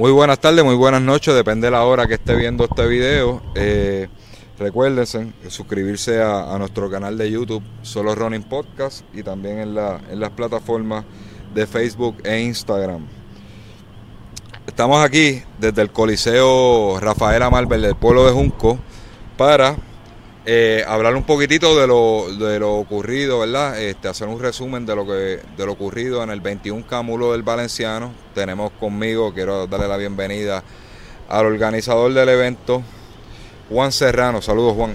Muy buenas tardes, muy buenas noches, depende de la hora que esté viendo este video. Eh, recuérdense suscribirse a, nuestro canal de YouTube, Solo Running Podcast, y también en, la, en las plataformas de Facebook e Instagram. Estamos aquí desde el Coliseo Rafaela Marvel del pueblo de Junco para eh, hablar un poquitito de lo, de lo ocurrido, ¿verdad? Este, hacer un resumen de lo que de lo ocurrido en el 21 Cámulo del Valenciano. Tenemos conmigo, quiero darle la bienvenida al organizador del evento, Juan Serrano. Saludos, Juan.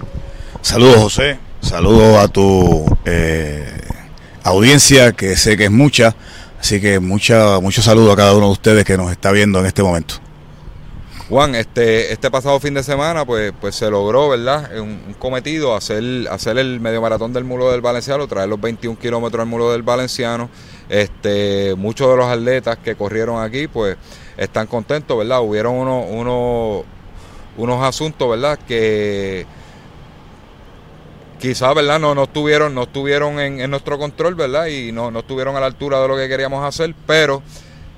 Saludos, José. Saludos a tu eh, audiencia, que sé que es mucha. Así que mucha, mucho saludo a cada uno de ustedes que nos está viendo en este momento. Juan, este, este pasado fin de semana, pues, pues se logró, ¿verdad? Un, cometido, hacer, hacer el medio maratón del Mulo del Valenciano, traer los 21 kilómetros al Mulo del Valenciano. Este, muchos de los atletas que corrieron aquí, pues, están contentos, ¿verdad? Hubieron unos, unos, unos asuntos, ¿verdad? Que quizás, ¿verdad? No, no estuvieron, no estuvieron en, nuestro control, ¿verdad? Y no, no estuvieron a la altura de lo que queríamos hacer, pero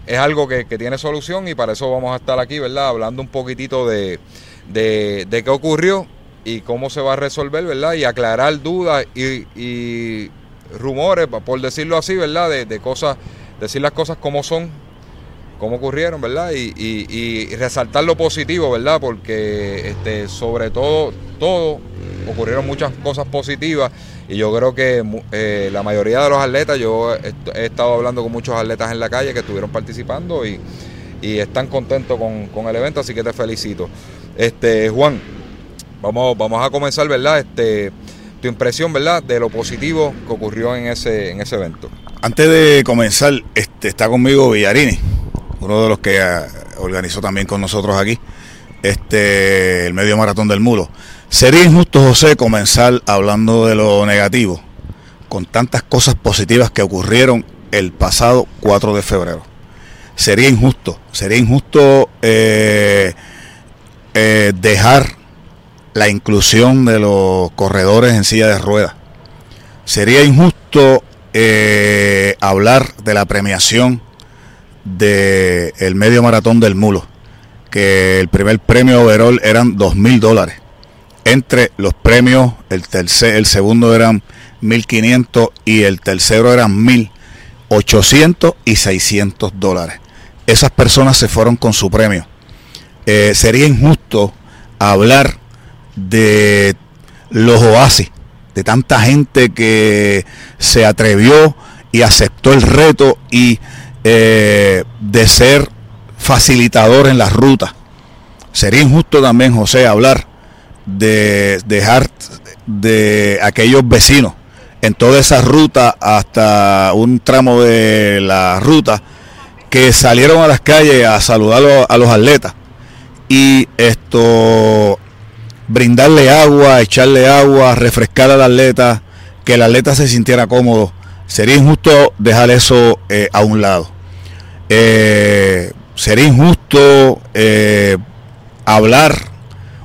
es algo que, tiene solución y para eso vamos a estar aquí, ¿verdad? Hablando un poquitito de, de, qué ocurrió y cómo se va a resolver, ¿verdad? Y aclarar dudas y, rumores, por decirlo así, ¿verdad? De, cosas, decir las cosas como son, cómo ocurrieron, ¿verdad? Y, y, resaltar lo positivo, ¿verdad? Porque este, sobre todo, todo, ocurrieron muchas cosas positivas y yo creo que eh, la mayoría de los atletas, yo he, estado hablando con muchos atletas en la calle que estuvieron participando y, están contentos con, el evento, así que te felicito. Este, Juan, vamos, vamos a comenzar, ¿verdad? Este, tu impresión, ¿verdad? De lo positivo que ocurrió en ese, en ese evento. Antes de comenzar, este, está conmigo Villarini, uno de los que ah, organizó también con nosotros aquí, este, el medio maratón del Mulo. Sería injusto, José, comenzar hablando de lo negativo, con tantas cosas positivas que ocurrieron el pasado 4 de febrero. Sería injusto, sería injusto eh, eh, dejar la inclusión de los corredores en silla de ruedas. Sería injusto eh, hablar de la premiación del medio maratón del mulo, que el primer premio overall eran dos mil dólares entre los premios, el, tercer, el segundo eran 1.500 y el tercero eran 1.800 y 600 dólares. Esas personas se fueron con su premio. Eh, sería injusto hablar de los oasis, de tanta gente que se atrevió y aceptó el reto y eh, de ser facilitador en las rutas. Sería injusto también, José, hablar de dejar de aquellos vecinos en toda esa ruta hasta un tramo de la ruta que salieron a las calles a saludar a los atletas y esto brindarle agua, echarle agua, refrescar al atleta, que el atleta se sintiera cómodo. Sería injusto dejar eso eh, a un lado. Eh, sería injusto eh, hablar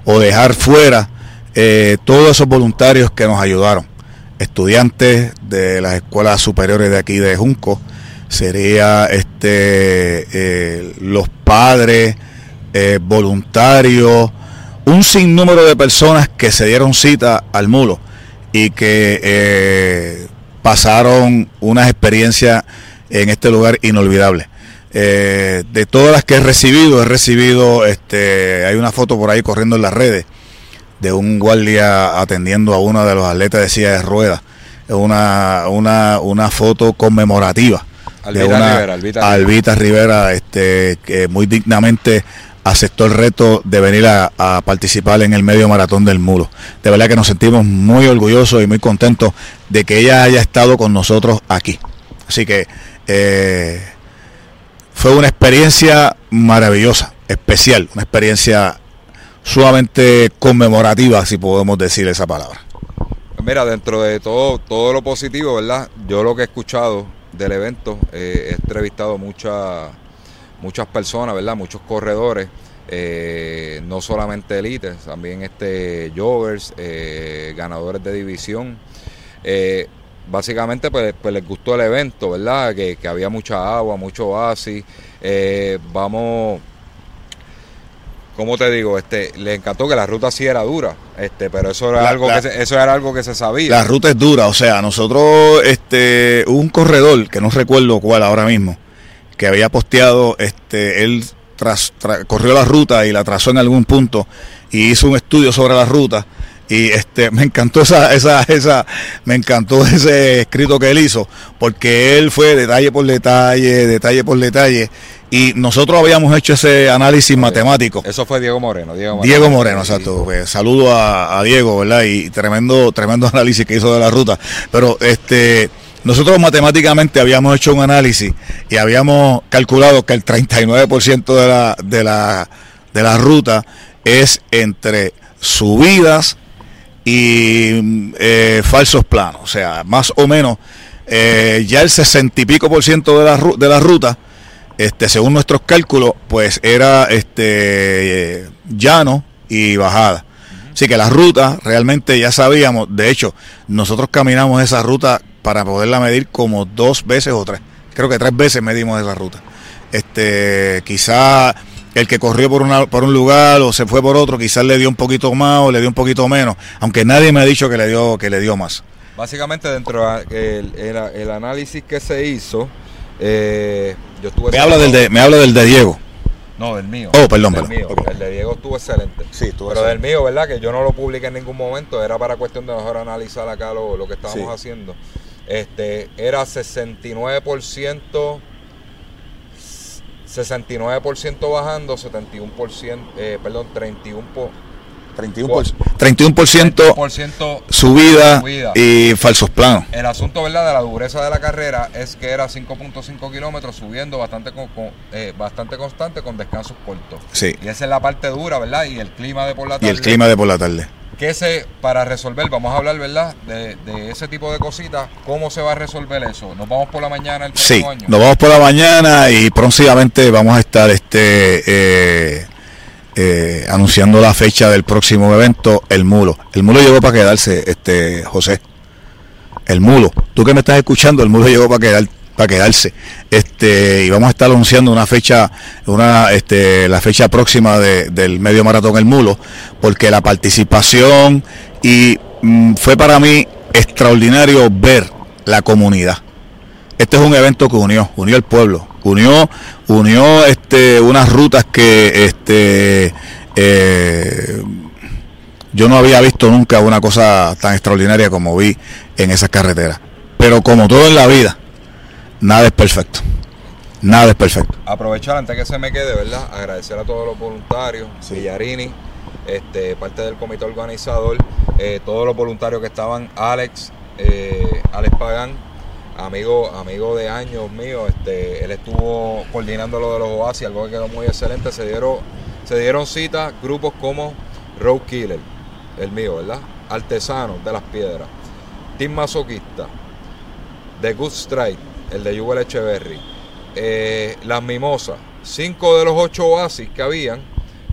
o dejar fuera eh, todos esos voluntarios que nos ayudaron, estudiantes de las escuelas superiores de aquí de Junco, sería este eh, los padres, eh, voluntarios, un sinnúmero de personas que se dieron cita al mulo y que pasaron unas experiencias en este lugar inolvidables. Eh, de todas las que he recibido, he recibido, este, hay una foto por ahí corriendo en las redes de un guardia atendiendo a uno de los atletas de silla de ruedas. Una, una, una foto conmemorativa de una Rivera, Albita. Rivera, este, que muy dignamente aceptó el reto de venir a, participar en el medio maratón del muro. De verdad que nos sentimos muy orgullosos y muy contentos de que ella haya estado con nosotros aquí. Así que eh, fue una experiencia maravillosa, especial, una experiencia sumamente conmemorativa, si podemos decir esa palabra. Mira, dentro de todo, todo lo positivo, ¿verdad? Yo lo que he escuchado del evento, eh, he entrevistado muchas muchas personas, ¿verdad? Muchos corredores, eh, no solamente élites, también este joggers, eh, ganadores de división básicamente pues, pues, les gustó el evento, ¿verdad? Que, había mucha agua, mucho oasis. Eh, vamos, como te digo, este, le encantó que la ruta sí era dura, este, pero eso era La- algo la- que se, eso era algo que se sabía. La ruta es dura, o sea, nosotros, este, un corredor, que no recuerdo cuál ahora mismo, que había posteado, este, él tras, tra- corrió la ruta y la trazó en algún punto y hizo un estudio sobre la ruta y este me encantó esa esa esa me encantó ese escrito que él hizo porque él fue detalle por detalle detalle por detalle y nosotros habíamos hecho ese análisis matemático Eso fue Diego Moreno. Diego Moreno, Diego Moreno, exacto. Pues, saludo a, a Diego, ¿verdad? Y tremendo, tremendo análisis que hizo de la ruta. Pero este, nosotros matemáticamente habíamos hecho un análisis y habíamos calculado que el 39% de la, de la, de la ruta es entre subidas y eh, falsos planos. O sea, más o menos eh, ya el 60 y pico por ciento de la, de la ruta este, según nuestros cálculos, pues era este llano y bajada. Así que la ruta realmente ya sabíamos, de hecho, nosotros caminamos esa ruta para poderla medir como dos veces o tres. Creo que tres veces medimos esa ruta. Este, quizá el que corrió por una, por un lugar o se fue por otro, quizás le dio un poquito más o le dio un poquito menos, aunque nadie me ha dicho que le dio, que le dio más. Básicamente dentro del el, el análisis que se hizo, eh, yo estuve... Me habla del de, me habla del de Diego. No, del mío. Oh, perdón, Del perdón. mío. El de Diego estuvo excelente. Sí, estuvo Pero excelente. del mío, ¿verdad? Que yo no lo publiqué en ningún momento. Era para cuestión de mejor analizar acá lo, lo que estábamos Sí. haciendo. Este, era 69%... 69% bajando, 71%, eh, perdón, 31%, po- 31%, 31% 31% subida Subida. y falsos planos. El asunto ¿verdad? de la dureza de la carrera es que era 5.5 kilómetros subiendo bastante, con- con- eh, bastante constante con descansos cortos. Sí. Y esa es la parte dura, ¿verdad? Y el clima de por la Y tarde. el clima de por la tarde. Que ese, para resolver, vamos a hablar, ¿verdad? De, de ese tipo de cositas. ¿Cómo se va a resolver eso? ¿Nos vamos por la mañana el Sí, próximo año? nos vamos por la mañana y próximamente vamos a estar este eh, eh, anunciando la fecha del próximo evento, el mulo. El mulo llegó para quedarse, este José. El mulo. Tú que me estás escuchando, el mulo llegó para quedar para quedarse. Este, y vamos a estar anunciando una fecha, una, este, la fecha próxima de- del medio maratón El Mulo, porque la participación y mm, fue para mí extraordinario ver la comunidad. Este es un evento que unió, unió el pueblo, unió, unió este, unas rutas que este, eh, yo no había visto nunca una cosa tan extraordinaria como vi en esas carreteras. Pero como todo en la vida, nada es perfecto. Nada es perfecto. aprovechar antes que se me quede, ¿verdad? Agradecer a todos los voluntarios, Sí. Villarini, este, parte del comité organizador, eh, todos los voluntarios que estaban, Alex, eh, Alex Pagán, amigo, amigo de años mío, este, él estuvo coordinando lo de los oasis, algo que quedó muy excelente, se dieron, se dieron cita grupos como Road Killer, el mío, ¿verdad? Artesanos de las piedras, Team Masoquista, The Good Strike, el de Yuval Echeverry, eh, las mimosas, cinco de los ocho oasis que habían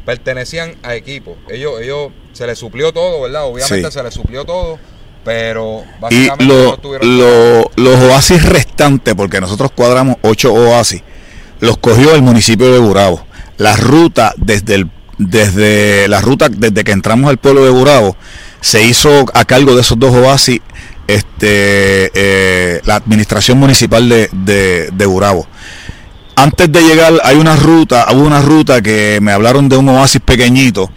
pertenecían a equipos. Ellos, ellos se les suplió todo, ¿verdad? Obviamente Sí. se les suplió todo, pero Y básicamente lo- no tuvieron lo- los oasis restantes, porque nosotros cuadramos ocho oasis, los cogió el municipio de Burabo. La ruta desde el, desde la ruta desde que entramos al pueblo de Burabo se hizo a cargo de esos dos oasis este eh, la administración municipal de, de, de Burabo. Antes de llegar hay una ruta, hubo una ruta que me hablaron de un oasis pequeñito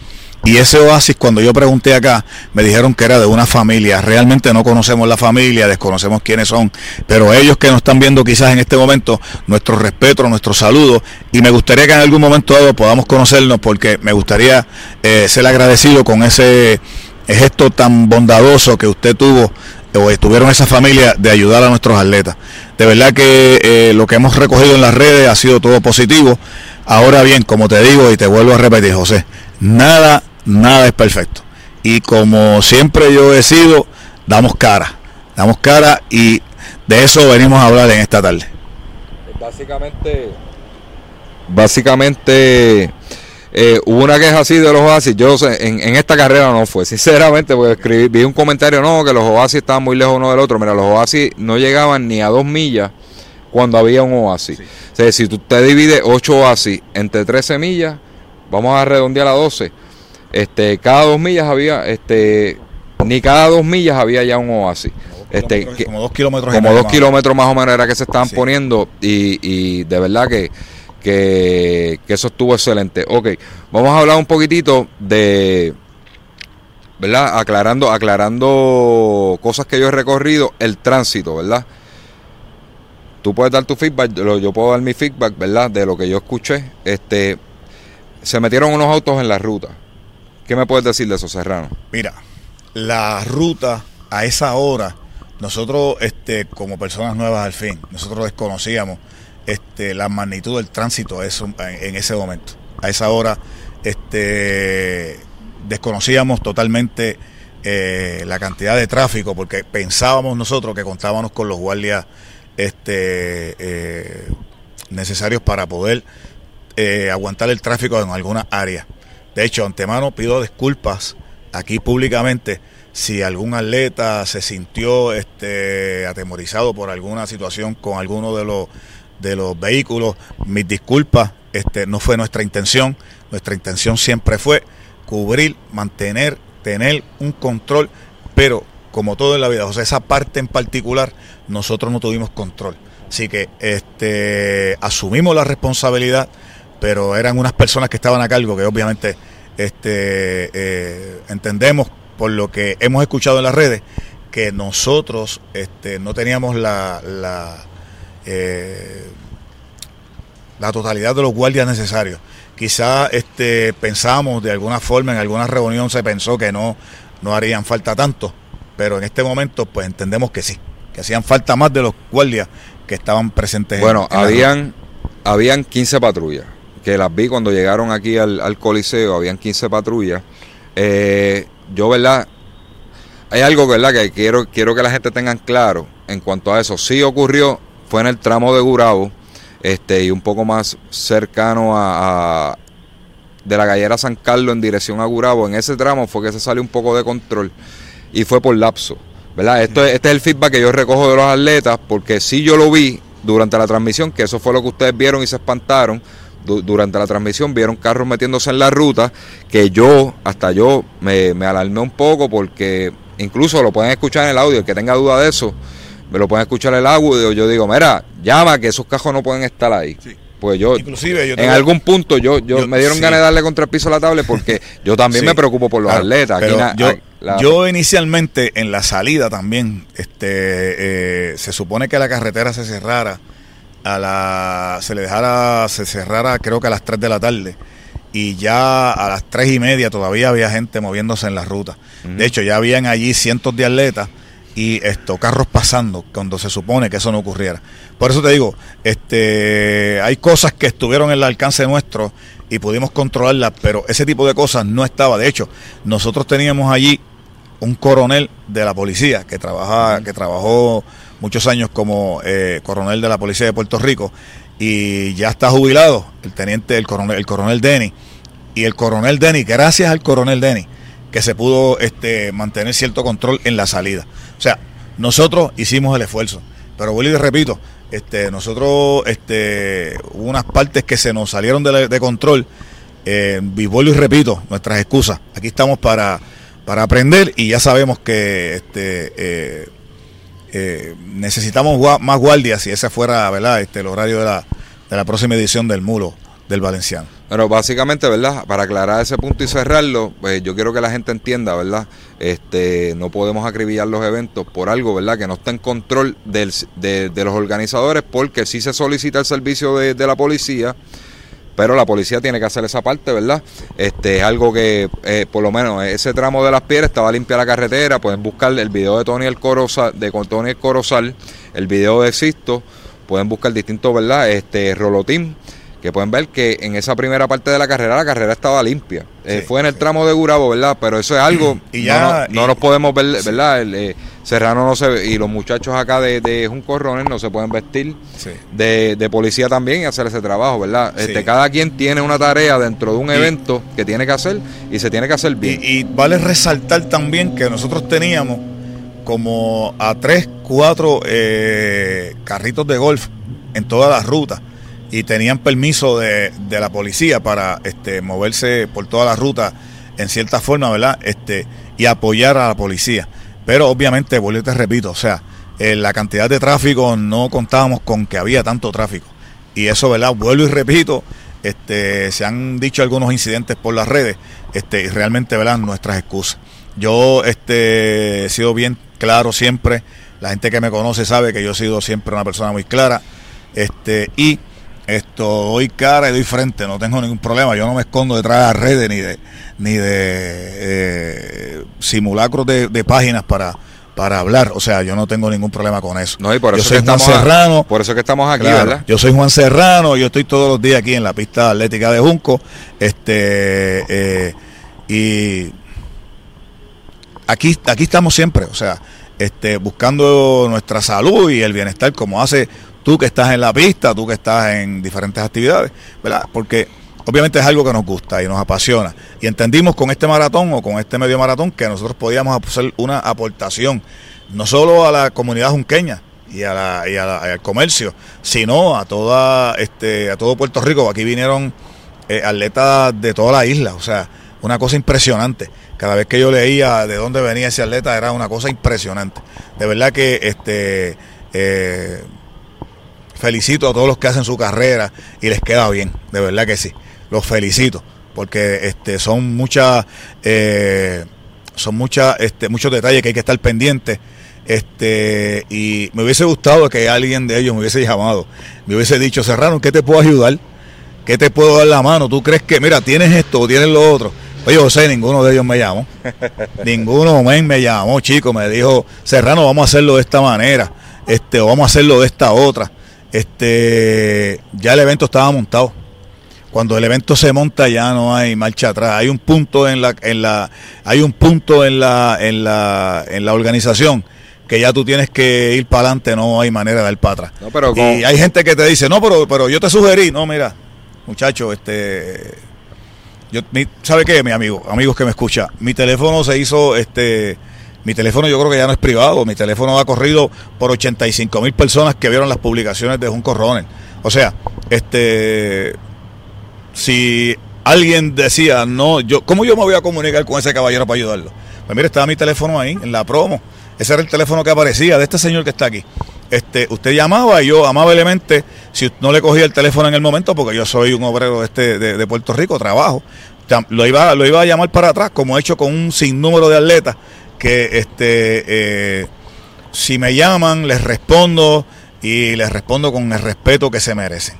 y ese oasis cuando yo pregunté acá me dijeron que era de una familia. Realmente no conocemos la familia, desconocemos quiénes son, pero ellos que nos están viendo quizás en este momento, nuestro respeto, nuestro saludo y me gustaría que en algún momento dado podamos conocernos porque me gustaría eh, ser agradecido con ese gesto tan bondadoso que usted tuvo o estuvieron esa familia de ayudar a nuestros atletas. De verdad que eh, lo que hemos recogido en las redes ha sido todo positivo. Ahora bien, como te digo y te vuelvo a repetir, José, nada, nada es perfecto. Y como siempre yo he sido, damos cara, damos cara y de eso venimos a hablar en esta tarde. Básicamente, básicamente eh, hubo una queja así de los oasis. Yo sé, en, en esta carrera no fue, sinceramente, porque escribí, vi un comentario, no, que los oasis estaban muy lejos uno del otro. Mira, los oasis no llegaban ni a dos millas cuando había un oasis. O sea, si tú te divides ocho oasis entre 13 millas, vamos a redondear a 12, este, cada dos millas había, este, ni cada dos millas había ya un oasis. Este, como dos kilómetros. Como dos kilómetros más o menos era que se estaban poniendo y, y de verdad que, que, que eso estuvo excelente. Ok, vamos a hablar un poquitito de, ¿verdad? Aclarando, aclarando cosas que yo he recorrido, el tránsito, ¿verdad? Tú puedes dar tu feedback, yo puedo dar mi feedback, ¿verdad? De lo que yo escuché. Este, se metieron unos autos en la ruta. ¿Qué me puedes decir de eso, Serrano? Mira, la ruta a esa hora, nosotros, este, como personas nuevas al fin, nosotros desconocíamos este, la magnitud del tránsito en ese momento. A esa hora, este, desconocíamos totalmente eh, la cantidad de tráfico porque pensábamos nosotros que contábamos con los guardias este, eh, necesarios para poder eh, aguantar el tráfico en alguna área. De hecho, antemano pido disculpas aquí públicamente si algún atleta se sintió este, atemorizado por alguna situación con alguno de los, de los vehículos. Mis disculpas, este, no fue nuestra intención. Nuestra intención siempre fue cubrir, mantener, tener un control, pero como todo en la vida, o sea, esa parte en particular, nosotros no tuvimos control. Así que este, asumimos la responsabilidad, pero eran unas personas que estaban a cargo que obviamente este, eh, entendemos por lo que hemos escuchado en las redes que nosotros este, no teníamos la, la, eh, la totalidad de los guardias necesarios. Quizá este, pensamos de alguna forma, en alguna reunión se pensó que no, no harían falta tanto, pero en este momento pues entendemos que sí, que hacían falta más de los guardias que estaban presentes. Bueno, habían, habían 15 patrullas, que las vi cuando llegaron aquí al, Coliseo, habían 15 patrullas. Eh, yo, ¿verdad? Hay algo, ¿verdad? Que quiero, quiero que la gente tengan claro en cuanto a eso. Sí ocurrió, fue en el tramo de Gurabo este, y un poco más cercano a, de la gallera San Carlos en dirección a Gurabo. En ese tramo fue que se salió un poco de control y fue por lapso. ¿verdad? Esto, este es el feedback que yo recojo de los atletas, porque si yo lo vi durante la transmisión, que eso fue lo que ustedes vieron y se espantaron. durante la transmisión vieron carros metiéndose en la ruta, que yo, hasta yo, me, me alarmé un poco porque incluso lo pueden escuchar en el audio, el que tenga duda de eso, me lo pueden escuchar el audio, yo digo, mira, llama que esos cajos no pueden estar ahí. Pues yo, Inclusive en algún punto yo, yo, me dieron ganas de darle contra el piso a la tabla porque yo también me preocupo por los atletas. yo, inicialmente en la salida también, este, eh, se supone que la carretera se cerrara a la, se le dejara, se cerrara creo que a las 3 de la tarde y ya a las 3 y media todavía había gente moviéndose en la ruta. De hecho, ya habían allí cientos de atletas y esto, carros pasando cuando se supone que eso no ocurriera. Por eso te digo, este, hay cosas que estuvieron en el alcance nuestro y pudimos controlarlas, pero ese tipo de cosas no estaba. De hecho, nosotros teníamos allí un coronel de la policía que trabaja, que trabajó muchos años como eh, coronel de la policía de Puerto Rico y ya está jubilado, el teniente, el coronel, el coronel Denny. Y el coronel Denny, gracias al coronel Denny, que se pudo este, mantener cierto control en la salida. O sea, nosotros hicimos el esfuerzo. Pero vuelvo y repito, este, nosotros este, hubo unas partes que se nos salieron de, control. Eh, y vuelvo y repito, nuestras excusas. Aquí estamos para, para aprender y ya sabemos que este, eh, eh, necesitamos más guardias si ese fuera ¿verdad? Este, el horario de la, de la próxima edición del Mulo del Valenciano. Pero básicamente, ¿verdad? Para aclarar ese punto y cerrarlo, pues yo quiero que la gente entienda, ¿verdad? Este, no podemos acribillar los eventos por algo, ¿verdad? Que no está en control del, de, los organizadores porque sí se solicita el servicio de, la policía, pero la policía tiene que hacer esa parte, ¿verdad? Este es algo que, eh, por lo menos, ese tramo de las piedras estaba limpia la carretera, pueden buscar el video de Tony el Corozal, de Tony el Corozal, el video de Existo, pueden buscar distintos, ¿verdad? Este Rolotín que pueden ver que en esa primera parte de la carrera la carrera estaba limpia. Eh, fue en el tramo de Gurabo, ¿verdad? Pero eso es algo, y ya, no, nos podemos ver, ¿verdad? El, eh, Serrano no se ve, y los muchachos acá de, de Juncorrones no se pueden vestir de, policía también y hacer ese trabajo, ¿verdad? Este, cada quien tiene una tarea dentro de un evento que tiene que hacer y se tiene que hacer bien. Y, vale resaltar también que nosotros teníamos como a tres, cuatro eh, carritos de golf en todas las rutas y tenían permiso de, de la policía para este, moverse por toda la ruta en cierta forma, ¿verdad? Este, y apoyar a la policía. Pero obviamente, vuelvo y te repito, o sea, en la cantidad de tráfico no contábamos con que había tanto tráfico. Y eso, ¿verdad? Vuelvo y repito, este, se han dicho algunos incidentes por las redes, este, y realmente, ¿verdad? Nuestras excusas. Yo este, he sido bien claro siempre, la gente que me conoce sabe que yo he sido siempre una persona muy clara, este, y esto doy cara y doy frente, no tengo ningún problema. Yo no me escondo detrás de las redes ni de ni de eh, simulacros de, páginas para para hablar, o sea, yo no tengo ningún problema con eso. No, y por eso yo soy Juan Serrano. Por eso que estamos aquí, ¿verdad? Yo soy Juan Serrano, yo estoy todos los días aquí en la pista atlética de Junco, este eh, y aquí aquí estamos siempre, o sea, este buscando nuestra salud y el bienestar como hace tú que estás en la pista, tú que estás en diferentes actividades, ¿verdad? Porque obviamente es algo que nos gusta y nos apasiona. Y entendimos con este maratón o con este medio maratón que nosotros podíamos hacer una aportación, no solo a la comunidad junqueña y, a la, y, al comercio, sino a toda este a todo Puerto Rico. Aquí vinieron eh, atletas de toda la isla, o sea, una cosa impresionante. Cada vez que yo leía de dónde venía ese atleta era una cosa impresionante. De verdad que este eh, felicito a todos los que hacen su carrera y les queda bien, de verdad que sí. Los felicito, porque este, son muchas, eh, son muchas, este, muchos detalles que hay que estar pendientes. Este, y me hubiese gustado que alguien de ellos me hubiese llamado, me hubiese dicho, Serrano, ¿qué te puedo ayudar? ¿Qué te puedo dar la mano? ¿Tú crees que, mira, tienes esto o tienes lo otro? Oye, José, ninguno de ellos me llamó. ninguno me llamó, chico. Me dijo, Serrano, vamos a hacerlo de esta manera. Este, o vamos a hacerlo de esta otra este, ya el evento estaba montado. Cuando el evento se monta ya no hay marcha atrás. Hay un punto en la, en la, hay un punto en la, en la, en la organización que ya tú tienes que ir para adelante, no hay manera de dar para atrás. y hay gente que te dice, no, pero, pero yo te sugerí, no, mira, muchacho, este, yo, ¿sabe qué, mi amigo? Amigos que me escucha, mi teléfono se hizo, este, mi teléfono yo creo que ya no es privado, mi teléfono ha corrido por 85 mil personas que vieron las publicaciones de Junco Ronald. O sea, este, si alguien decía, no, yo, ¿cómo yo me voy a comunicar con ese caballero para ayudarlo? Pues mire, estaba mi teléfono ahí, en la promo. Ese era el teléfono que aparecía de este señor que está aquí. Este, usted llamaba y yo amablemente, si no le cogía el teléfono en el momento, porque yo soy un obrero este, de, de Puerto Rico, trabajo, lo iba, lo iba a llamar para atrás, como he hecho con un sinnúmero de atletas que este, eh, si me llaman, les respondo y les respondo con el respeto que se merecen.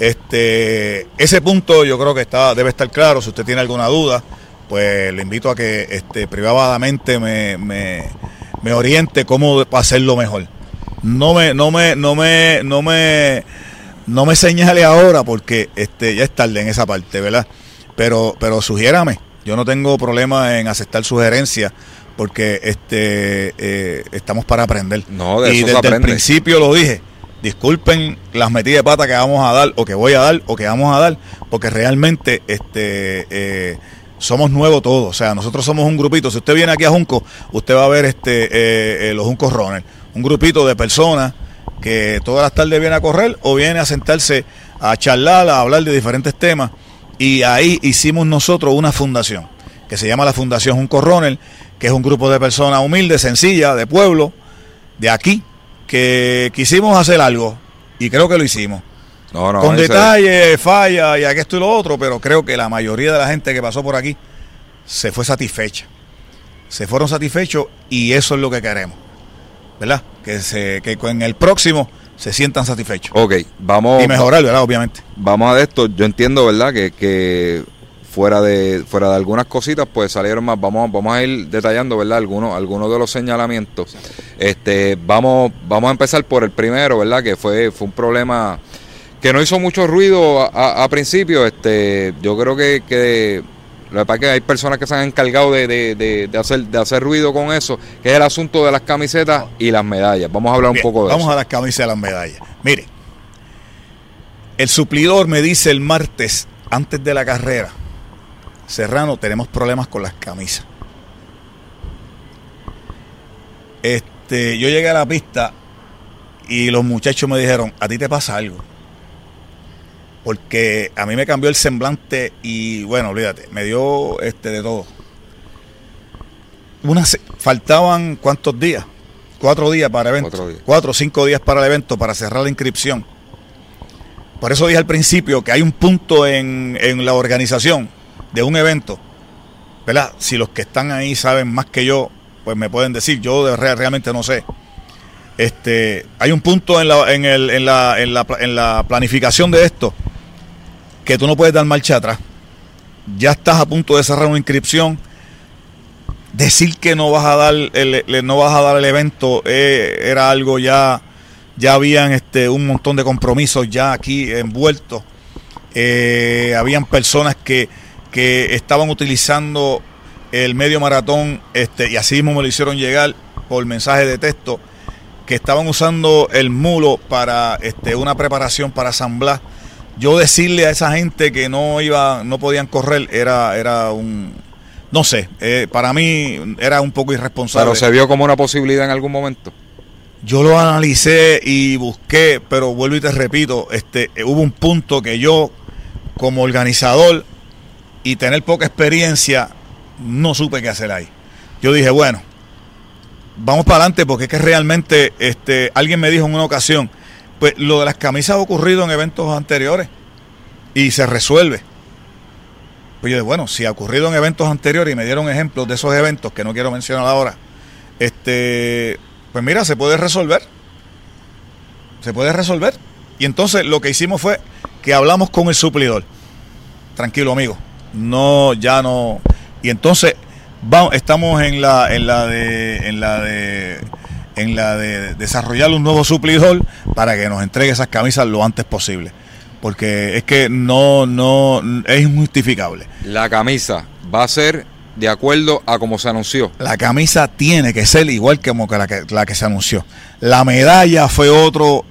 Este, ese punto yo creo que está, debe estar claro. Si usted tiene alguna duda, pues le invito a que este, privadamente me, me, oriente cómo hacerlo mejor. No me, no me, no me, no me, no me señale ahora porque este, ya es tarde en esa parte, ¿verdad? Pero, pero sugiérame. Yo no tengo problema en aceptar sugerencias porque este eh, estamos para aprender. No, de y desde el principio lo dije. Disculpen las metidas de pata que vamos a dar o que voy a dar o que vamos a dar, porque realmente este eh, somos nuevos todos. O sea, nosotros somos un grupito. Si usted viene aquí a Junco, usted va a ver este eh, los Juncos Runner, un grupito de personas que todas las tardes viene a correr o viene a sentarse a charlar, a hablar de diferentes temas. Y ahí hicimos nosotros una fundación que se llama la Fundación Junco Runner que es un grupo de personas humildes, sencillas, de pueblo, de aquí, que quisimos hacer algo y creo que lo hicimos. Con detalles, falla y aquí esto y lo otro, pero creo que la mayoría de la gente que pasó por aquí se fue satisfecha. Se fueron satisfechos y eso es lo que queremos. ¿Verdad? Que, se, que en el próximo se sientan satisfechos. Ok, vamos. Y mejorar, ¿verdad? Obviamente. Vamos a esto. Yo entiendo, ¿verdad? Que, que fuera de fuera de algunas cositas pues salieron más vamos vamos a ir detallando verdad algunos algunos de los señalamientos este vamos vamos a empezar por el primero verdad que fue fue un problema que no hizo mucho ruido a, principio este yo creo que, que lo que que hay personas que se han encargado de, de, hacer, de hacer ruido con eso, que es el asunto de las camisetas y las medallas. Vamos a hablar un poco de eso. Vamos a las camisetas y las medallas. Mire, el suplidor me dice el martes, antes de la carrera, Serrano, tenemos problemas con las camisas. Este, yo llegué a la pista y los muchachos me dijeron, a ti te pasa algo. porque a mí me cambió el semblante y bueno, olvídate, me dio este de todo. Una, faltaban cuántos días? Cuatro días para el evento. Cuatro, o cinco días para el evento para cerrar la inscripción. Por eso dije al principio que hay un punto en, en la organización de un evento, ¿verdad? Si los que están ahí saben más que yo, pues me pueden decir, yo de, realmente no sé. Este, hay un punto en la, en, el, en, la, en, la, en la planificación de esto que tú no puedes dar marcha atrás. Ya estás a punto de cerrar una inscripción. Decir que no vas a dar el, no vas a dar el evento eh, era algo ya ya habían este un montón de compromisos ya aquí envueltos. Eh, habían personas que, que estaban utilizando el medio maratón este, y así mismo me lo hicieron llegar por mensaje de texto que estaban usando el mulo para este, una preparación para San Blas yo decirle a esa gente que no iba, no podían correr, era, era un, no sé, eh, para mí era un poco irresponsable. Pero se vio como una posibilidad en algún momento. Yo lo analicé y busqué, pero vuelvo y te repito, este, hubo un punto que yo, como organizador y tener poca experiencia, no supe qué hacer ahí. Yo dije, bueno, vamos para adelante porque es que realmente, este, alguien me dijo en una ocasión, pues lo de las camisas ha ocurrido en eventos anteriores y se resuelve. Pues yo bueno, si ha ocurrido en eventos anteriores y me dieron ejemplos de esos eventos que no quiero mencionar ahora, este, pues mira, se puede resolver. Se puede resolver. Y entonces lo que hicimos fue que hablamos con el suplidor. Tranquilo, amigo. No, ya no. Y entonces vamos, estamos en la, en la de, en la de en la de desarrollar un nuevo suplidor para que nos entregue esas camisas lo antes posible. Porque es que no, no, es injustificable. La camisa va a ser de acuerdo a como se anunció. La camisa tiene que ser igual que, la, que la que se anunció. La medalla fue otro.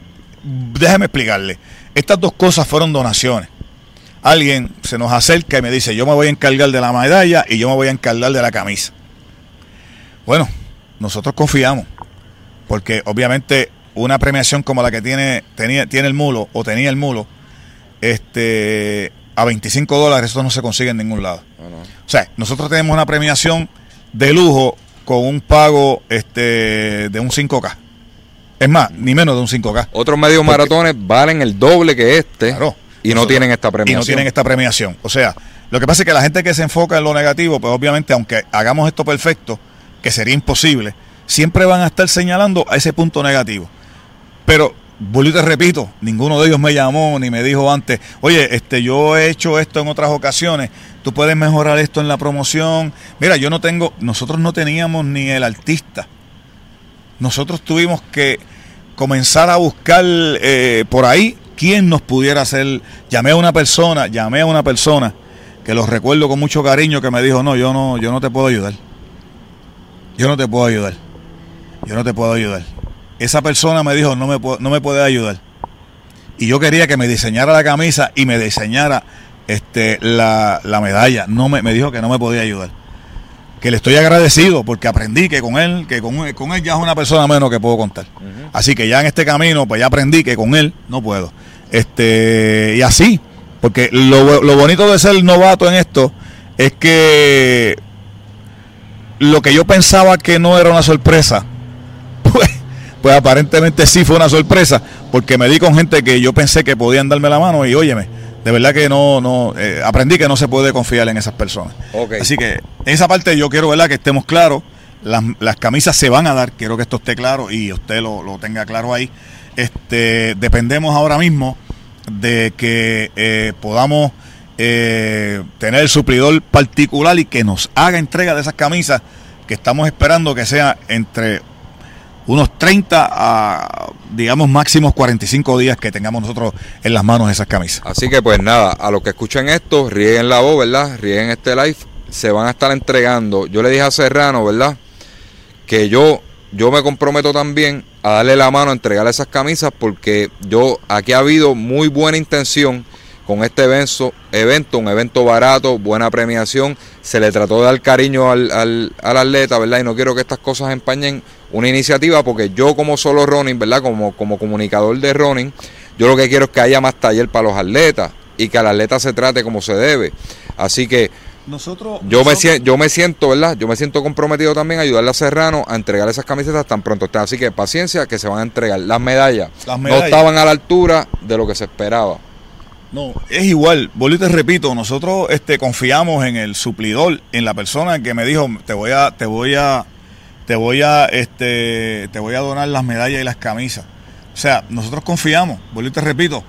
Déjeme explicarle. Estas dos cosas fueron donaciones. Alguien se nos acerca y me dice, yo me voy a encargar de la medalla y yo me voy a encargar de la camisa. Bueno, nosotros confiamos porque obviamente una premiación como la que tiene, tenía, tiene el mulo o tenía el mulo, este, a 25 dólares, eso no se consigue en ningún lado. O sea, nosotros tenemos una premiación de lujo con un pago este, de un 5K. Es más, ni menos de un 5K. Otros medios maratones valen el doble que este y no tienen esta premiación. Y no tienen esta premiación. O sea, lo que pasa es que la gente que se enfoca en lo negativo, pues obviamente, aunque hagamos esto perfecto, que sería imposible, siempre van a estar señalando a ese punto negativo. Pero, vuelvo y te repito, ninguno de ellos me llamó ni me dijo antes, oye, este, yo he hecho esto en otras ocasiones, tú puedes mejorar esto en la promoción. Mira, yo no tengo, nosotros no teníamos ni el artista. Nosotros tuvimos que comenzar a buscar eh, por ahí quién nos pudiera hacer. Llamé a una persona, llamé a una persona que los recuerdo con mucho cariño que me dijo, no, yo no, yo no te puedo ayudar. Yo no te puedo ayudar yo no te puedo ayudar. Esa persona me dijo, no me, no me puede ayudar. Y yo quería que me diseñara la camisa y me diseñara este, la, medalla. No me, me, dijo que no me podía ayudar. Que le estoy agradecido porque aprendí que con él, que con, con él ya es una persona menos que puedo contar. Así que ya en este camino, pues ya aprendí que con él no puedo. Este, y así, porque lo, lo bonito de ser novato en esto es que lo que yo pensaba que no era una sorpresa, pues aparentemente sí fue una sorpresa, porque me di con gente que yo pensé que podían darme la mano y óyeme, de verdad que no, no, eh, aprendí que no se puede confiar en esas personas. Así que en esa parte yo quiero, ¿verdad? Que estemos claros, las, camisas se van a dar, quiero que esto esté claro y usted lo, tenga claro ahí. Este, dependemos ahora mismo de que eh, podamos eh, tener el suplidor particular y que nos haga entrega de esas camisas que estamos esperando que sea entre unos 30 a, digamos, máximos 45 días que tengamos nosotros en las manos esas camisas. Así que pues nada, a los que escuchen esto, rieguen la voz, ¿verdad? Rieguen este live, se van a estar entregando. Yo le dije a Serrano, ¿verdad? Que yo, yo me comprometo también a darle la mano a entregarle esas camisas porque yo, aquí ha habido muy buena intención con este evento, un evento barato, buena premiación, se le trató de dar cariño al, al, al atleta, ¿verdad? Y no quiero que estas cosas empañen una iniciativa porque yo como solo running, ¿verdad? Como, como comunicador de running, yo lo que quiero es que haya más taller para los atletas. y que al atleta se trate como se debe. Así que nosotros, yo, Me, siento, yo me siento, ¿verdad? Yo me siento comprometido también a ayudarle a Serrano a entregar esas camisetas tan pronto estén. Así que paciencia que se van a entregar. Las medallas, no estaban a la altura de lo que se esperaba. No, es igual, y te repito, nosotros este, confiamos en el suplidor, en la persona que me dijo, te voy a, te voy a, te voy a, este, te voy a donar las medallas y las camisas. O sea, nosotros confiamos, y te repito,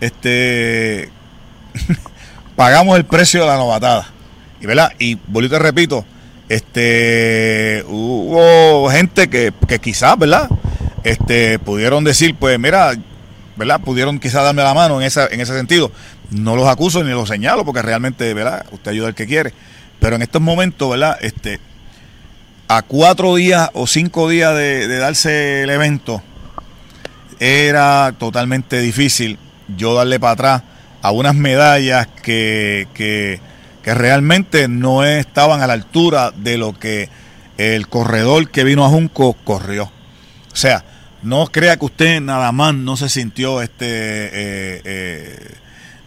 este, pagamos el precio de la novatada. Y, ¿verdad? y y te repito, este, hubo gente que, que quizás, ¿verdad? Este, pudieron decir, pues mira, ¿verdad? Pudieron quizás darme la mano en, esa, en ese sentido. No los acuso ni los señalo porque realmente, ¿verdad? Usted ayuda al que quiere. Pero en estos momentos, ¿verdad? Este, a cuatro días o cinco días de, de darse el evento, era totalmente difícil yo darle para atrás a unas medallas que, que, que realmente no estaban a la altura de lo que el corredor que vino a Junco corrió. O sea, no crea que usted nada más no se sintió este eh, eh,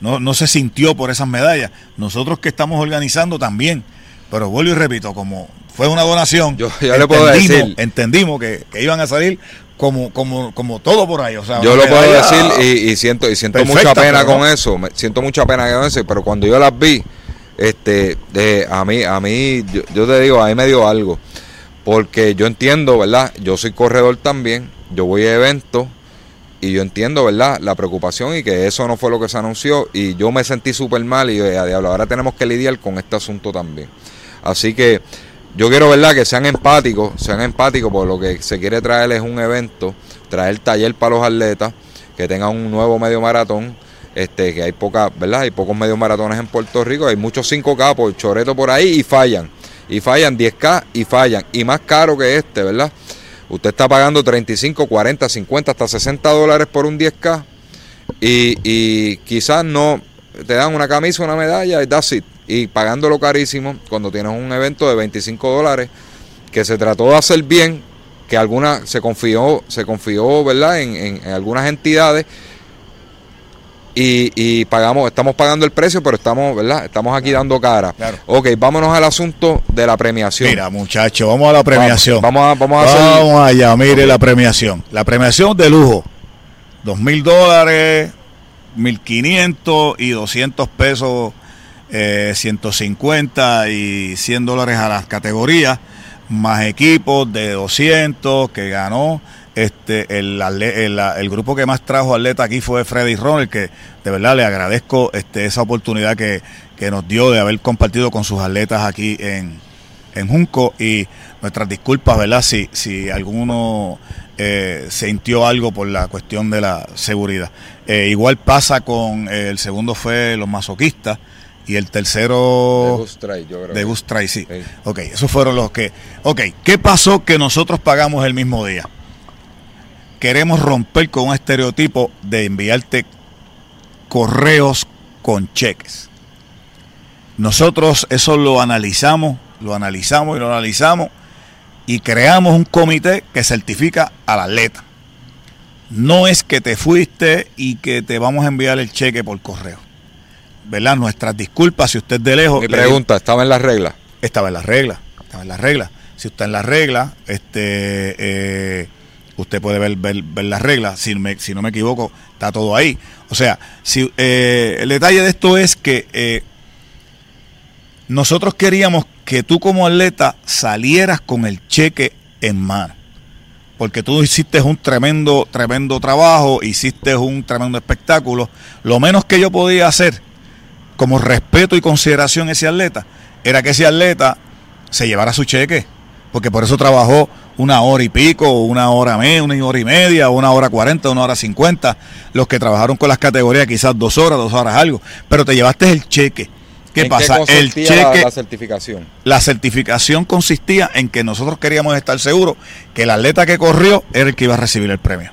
no, no se sintió por esas medallas. Nosotros que estamos organizando también. Pero vuelvo y repito, como fue una donación, yo, le puedo decir. entendimos que, iban a salir como, como, como todo por ahí. O sea, yo lo puedo decir y, siento, y siento mucha pena con eso, siento mucha pena con eso, pero cuando yo las vi, este, de, a mí, a mí, yo, te digo, ahí me dio algo, porque yo entiendo, ¿verdad? Yo soy corredor también, yo voy a eventos y yo entiendo, ¿verdad? La preocupación y que eso no fue lo que se anunció y yo me sentí súper mal y a diablo, ahora tenemos que lidiar con este asunto también. Así que yo quiero, ¿verdad? Que sean empáticos, sean empáticos porque lo que se quiere traer es un evento, traer taller para los atletas, que tengan un nuevo medio maratón, este, que hay poca, ¿verdad? Hay pocos medios maratones en Puerto Rico, hay muchos 5K por choreto por ahí y fallan. Y fallan 10K y fallan. Y más caro que este, ¿verdad? Usted está pagando 35, 40, 50, hasta 60 dólares por un 10K y, y quizás no te dan una camisa, una medalla y that's it. Y pagándolo carísimo cuando tienes un evento de 25 dólares que se trató de hacer bien, que alguna se confió, se confió, ¿verdad? En, en algunas entidades y, y, pagamos, estamos pagando el precio, pero estamos, ¿verdad? Estamos aquí dando cara. Claro. Ok, vámonos al asunto de la premiación. Mira, muchachos, vamos a la premiación. Vamos, a, vamos a Vamos allá, mire la premiación. La premiación de lujo. Dos mil dólares, mil quinientos y doscientos pesos, eh, 150 y 100 dólares a las categorías, más equipos de 200 que ganó este, el, el, grupo que más trajo atleta aquí fue Freddy Ronald, que de verdad le agradezco este, esa oportunidad que, nos dio de haber compartido con sus atletas aquí en, en Junco y nuestras disculpas, ¿verdad? Si, si alguno eh, sintió algo por la cuestión de la seguridad. Eh, igual pasa con eh, el segundo fue los masoquistas y el tercero de Gustray, sí. sí. Ok, esos fueron los que... Ok, ¿qué pasó que nosotros pagamos el mismo día? Queremos romper con un estereotipo de enviarte correos con cheques. Nosotros eso lo analizamos, lo analizamos y lo analizamos y creamos un comité que certifica al atleta. No es que te fuiste y que te vamos a enviar el cheque por correo. ¿Verdad? Nuestras disculpas si usted de lejos. Mi pregunta, ¿estaba en las reglas? Estaba en las reglas, estaba en las reglas. Si usted en las reglas, este, eh, usted puede ver, ver, las reglas, si, si, no me equivoco, está todo ahí. O sea, si, eh, el detalle de esto es que eh, nosotros queríamos que tú como atleta salieras con el cheque en mano. Porque tú hiciste un tremendo, tremendo trabajo, hiciste un tremendo espectáculo. Lo menos que yo podía hacer, como respeto y consideración a ese atleta, era que ese atleta se llevara su cheque. Porque por eso trabajó una hora y pico, una hora, media, una hora y media, una hora cuarenta, una hora cincuenta. Los que trabajaron con las categorías quizás dos horas, dos horas algo. Pero te llevaste el cheque. ¿Qué pasa? el cheque. La, certificación. La certificación consistía en que nosotros queríamos estar seguros que el atleta que corrió era el que iba a recibir el premio.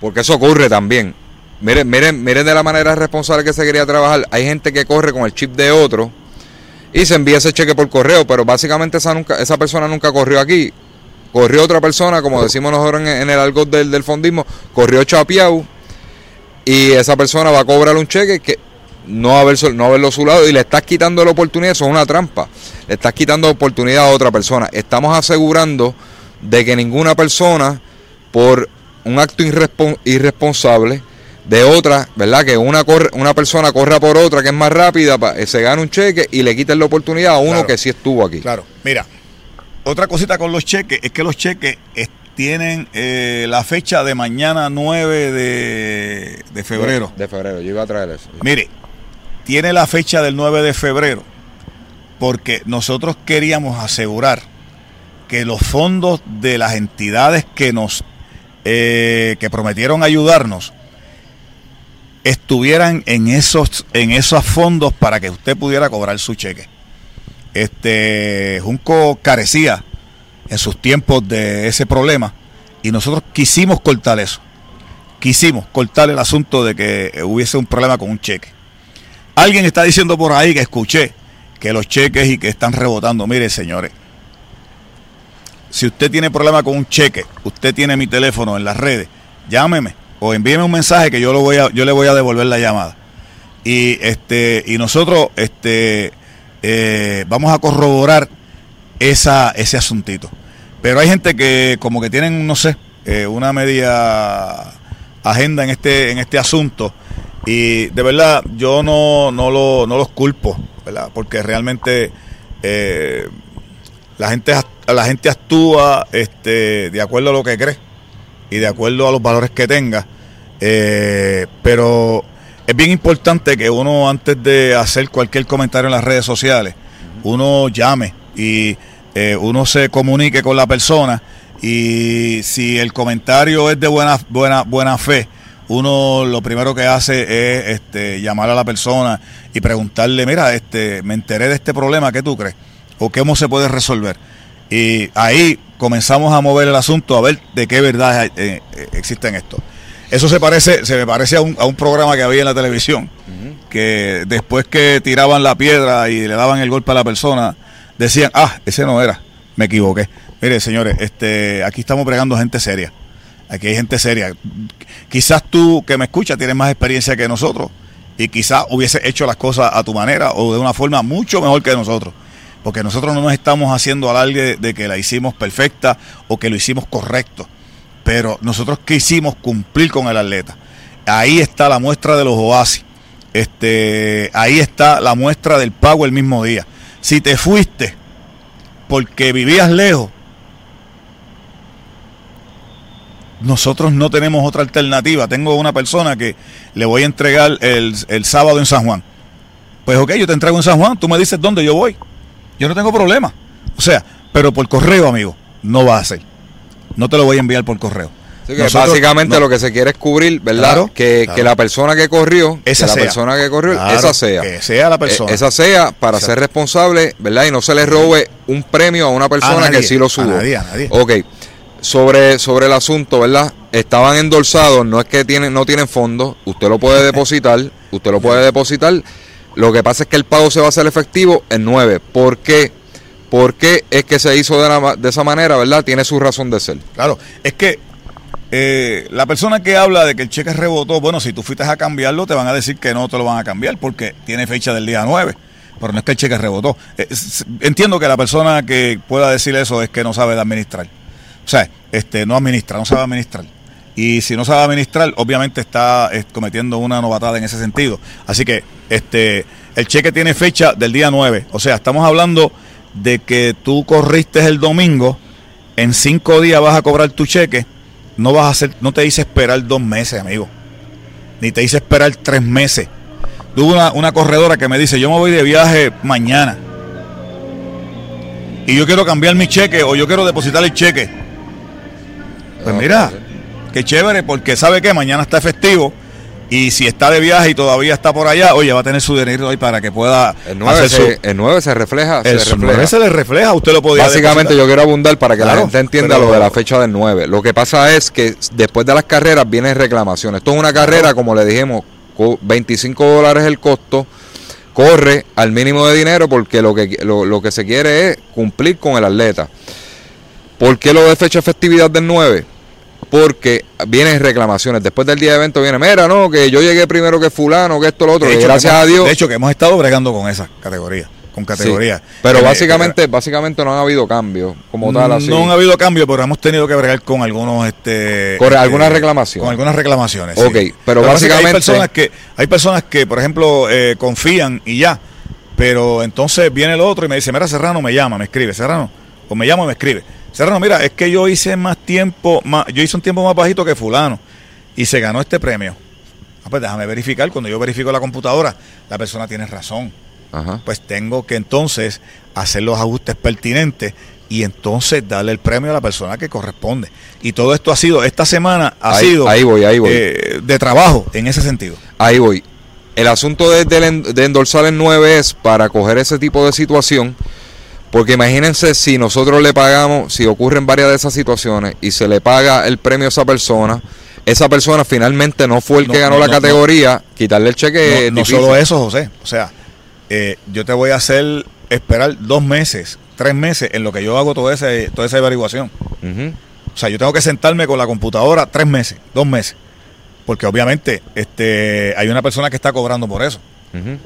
Porque eso ocurre también. Miren, miren, miren de la manera responsable que se quería trabajar. Hay gente que corre con el chip de otro y se envía ese cheque por correo, pero básicamente esa, nunca, esa persona nunca corrió aquí corrió otra persona, como decimos nosotros en, el algo del, fondismo, corrió Chapiau y esa persona va a cobrar un cheque que no, haber, no haberlo su lado y le estás quitando la oportunidad, eso es una trampa. Le estás quitando oportunidad a otra persona. Estamos asegurando de que ninguna persona, por un acto irresponsable de otra, ¿verdad? Que una corre, una persona corra por otra que es más rápida, se gana un cheque y le quiten la oportunidad a uno que sí estuvo aquí. Claro, mira, otra cosita con los cheques es que los cheques tienen eh, la fecha de mañana 9 de, febrero. De, febrero, yo iba a traer eso. Mire, tiene la fecha del 9 de febrero porque nosotros queríamos asegurar que los fondos de las entidades que nos eh, que prometieron ayudarnos estuvieran en esos en esos fondos para que usted pudiera cobrar su cheque. Este Junco carecía en sus tiempos de ese problema y nosotros quisimos cortar eso. Quisimos cortar el asunto de que hubiese un problema con un cheque. Alguien está diciendo por ahí que escuché que los cheques y que están rebotando. Mire, señores, si usted tiene problema con un cheque, usted tiene mi teléfono en las redes, llámeme o envíeme un mensaje que yo lo voy a, yo le voy a devolver la llamada. Y este, y nosotros este eh, vamos a corroborar esa, ese asuntito. Pero hay gente que como que tienen, no sé, eh, una media agenda en este, en este asunto. Y de verdad, yo no, no, lo, no los culpo, ¿verdad? Porque realmente eh, la, gente, la gente actúa este, de acuerdo a lo que cree y de acuerdo a los valores que tenga. Pero es bien importante que uno antes de hacer cualquier comentario en las redes sociales, uno llame y eh, uno se comunique con la persona y si el comentario es de buena buena buena fe, uno lo primero que hace es este, llamar a la persona y preguntarle, mira, este, me enteré de este problema, ¿qué tú crees? ¿O cómo se puede resolver? Y ahí comenzamos a mover el asunto a ver de qué verdad eh, eh, existe en esto. Eso se parece, se me parece a un, a un programa que había en la televisión, que después que tiraban la piedra y le daban el golpe a la persona, decían, ah, ese no era, me equivoqué. Mire, señores, este, aquí estamos pregando gente seria. Aquí hay gente seria. Quizás tú que me escuchas tienes más experiencia que nosotros y quizás hubiese hecho las cosas a tu manera o de una forma mucho mejor que nosotros. Porque nosotros no nos estamos haciendo alarde de que la hicimos perfecta o que lo hicimos correcto pero nosotros quisimos cumplir con el atleta. Ahí está la muestra de los oasis. Este, ahí está la muestra del pago el mismo día. Si te fuiste porque vivías lejos, nosotros no tenemos otra alternativa. Tengo una persona que le voy a entregar el, el, sábado en San Juan. Pues ok, yo te entrego en San Juan, tú me dices dónde yo voy. Yo no tengo problema. O sea, pero por correo, amigo, no va a ser no te lo voy a enviar por correo. básicamente lo que se quiere es cubrir, ¿verdad? que, la persona que corrió, esa la persona que corrió, esa sea. Que sea la persona. E, esa sea para ser responsable, ¿verdad? Y no se le robe un premio a una persona que sí lo subo. A nadie, a nadie. Ok. Sobre, sobre el asunto, ¿verdad? Estaban endorsados, no es que tienen, no tienen fondos, usted lo puede depositar, usted lo puede depositar. Lo que pasa es que el pago se va a hacer efectivo en 9. ¿Por qué? ¿Por qué es que se hizo de, esa manera, verdad? Tiene su razón de ser. Claro, es que eh, la persona que habla de que el cheque rebotó, bueno, si tú fuiste a cambiarlo, te van a decir que no te lo van a cambiar porque tiene fecha del día 9. Pero no es que el cheque rebotó. Eh, entiendo que la persona que pueda decir eso es que no sabe administrar. O sea, este, no administra, no sabe administrar. Y si no sabe administrar, obviamente está eh, cometiendo una novatada en ese sentido. Así que este, el cheque tiene fecha del día 9. O sea, estamos hablando de que tú corriste el domingo, en cinco días vas a cobrar tu cheque, no vas a hacer, no te dice esperar dos meses, amigo. Ni te dice esperar tres meses. Tuve una, una corredora que me dice, yo me voy de viaje mañana. Y yo quiero cambiar mi cheque o yo quiero depositar el cheque. Pues mira, qué chévere, porque sabe que mañana está festivo y si está de viaje y todavía está por allá, oye, va a tener su dinero hoy para que pueda. El 9, se, el 9 se refleja. El se refleja. se le refleja, usted lo podía Básicamente, yo quiero abundar para que la gente entienda lo de la fecha del 9. Lo que pasa es que después de las carreras vienen reclamaciones. Esto es una carrera, como le dijimos, 25 dólares el costo. Corre al mínimo de dinero porque lo que, lo, lo que se quiere es cumplir con el atleta. ¿Por qué lo de fecha de festividad del 9? Porque vienen reclamaciones. Después del día de evento viene, mira, no, que yo llegué primero que fulano, que esto, lo otro. De que hecho, gracias hemos- a Dios. De hecho, que hemos estado bregando con esa categoría. Con sí. categoría. Pero me- básicamente, básicamente no han habido cambios como tal. Así. No han habido cambios, pero hemos tenido que bregar con algunos, este, Con este, algunas reclamaciones. Con algunas reclamaciones. Ok, sí. pero básicamente- hay personas que, hay personas que, por ejemplo, eh, confían y ya, pero entonces viene el otro y me dice, mira, Serrano me llama, me escribe, Serrano, o me llama y me escribe. Serrano, mira, es que yo hice más tiempo, más, yo hice un tiempo más bajito que fulano y se ganó este premio. Ah, pues déjame verificar, cuando yo verifico la computadora, la persona tiene razón Ajá. pues tengo que entonces hacer los ajustes pertinentes y entonces darle el premio a la persona que corresponde. Y todo esto ha sido, esta semana ha Ahí- sido ahí voy, ahí voy. eh, de trabajo en ese sentido. Ahí voy. El asunto de, de, de endorsar el 9 es para coger ese tipo de situación. Porque imagínense si nosotros le pagamos, si ocurren varias de esas situaciones y se le paga el premio a esa persona, esa persona finalmente no fue el No, que ganó no, la no, categoría, quitarle el cheque no es solo eso, José. O sea, eh, yo te voy a hacer esperar dos meses, tres meses en lo que yo hago toda, ese, toda esa averiguación. O sea, yo tengo que sentarme con la computadora tres meses, dos meses. Porque obviamente este, hay una persona que está cobrando por eso.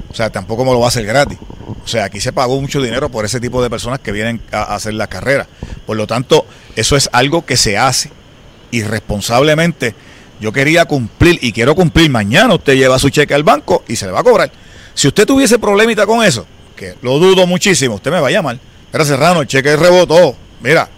O sea, tampoco me lo va a hacer gratis. O sea, aquí se pagó mucho dinero por ese tipo de personas que vienen a hacer la carrera. Por lo tanto, eso es algo que se hace irresponsablemente. Yo quería cumplir y quiero cumplir. Mañana usted lleva su cheque al banco y se le va a cobrar. Si usted tuviese problemita con eso, que lo dudo muchísimo, usted me va a llamar. Mira, Serrano, el cheque rebotó. Mira.